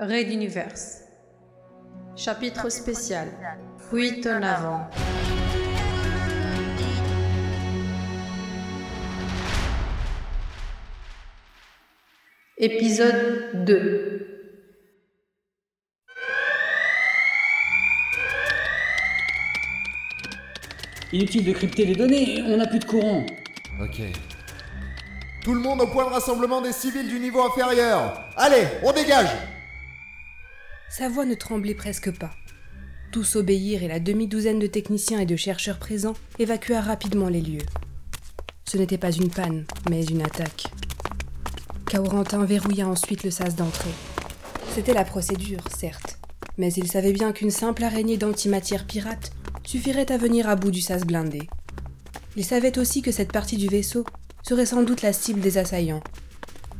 Raid Universe. Chapitre spécial. Fuite en avant. Épisode 2. Inutile de crypter les données, on n'a plus de courant. Ok. Tout le monde au point de rassemblement des civils du niveau inférieur Allez, on dégage Sa voix ne tremblait presque pas. Tous obéirent et la demi-douzaine de techniciens et de chercheurs présents évacua rapidement les lieux. Ce n'était pas une panne, mais une attaque. Kaurentin verrouilla ensuite le sas d'entrée. C'était la procédure, certes, mais il savait bien qu'une simple araignée d'antimatière pirate suffirait à venir à bout du sas blindé. Il savait aussi que cette partie du vaisseau serait sans doute la cible des assaillants,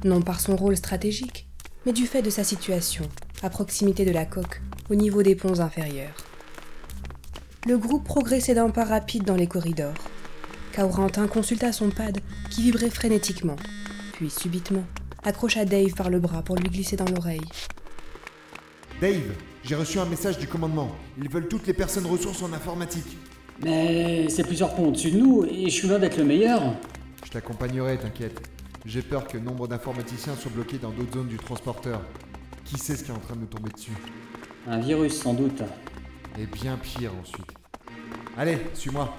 non par son rôle stratégique, mais du fait de sa situation, à proximité de la coque, au niveau des ponts inférieurs. Le groupe progressait d'un pas rapide dans les corridors. Kaurentin consulta son pad, qui vibrait frénétiquement, puis subitement accrocha Dave par le bras pour lui glisser dans l'oreille. Dave, j'ai reçu un message du commandement. Ils veulent toutes les personnes ressources en informatique. Mais c'est plusieurs ponts au-dessus de nous et je suis loin d'être le meilleur. Je t'accompagnerai, t'inquiète. J'ai peur que nombre d'informaticiens soient bloqués dans d'autres zones du transporteur. Qui sait ce qui est en train de nous tomber dessus Un virus sans doute. Et bien pire ensuite. Allez, suis-moi.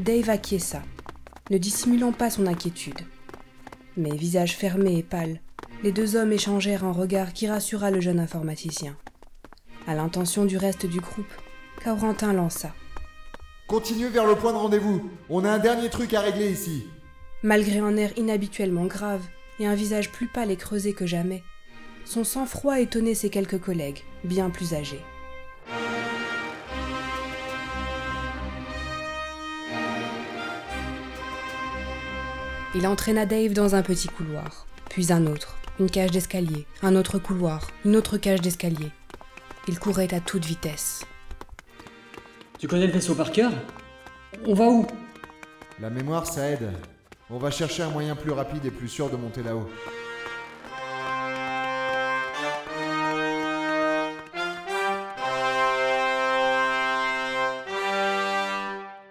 Dave acquiesça, ne dissimulant pas son inquiétude. Mais visage fermé et pâle, les deux hommes échangèrent un regard qui rassura le jeune informaticien. À l'intention du reste du groupe, Kaurentin lança. Continuez vers le point de rendez-vous. On a un dernier truc à régler ici. Malgré un air inhabituellement grave et un visage plus pâle et creusé que jamais, son sang-froid étonnait ses quelques collègues, bien plus âgés. Il entraîna Dave dans un petit couloir, puis un autre, une cage d'escalier, un autre couloir, une autre cage d'escalier. Il courait à toute vitesse. Tu connais le vaisseau par cœur? On va où? La mémoire, ça aide. On va chercher un moyen plus rapide et plus sûr de monter là-haut.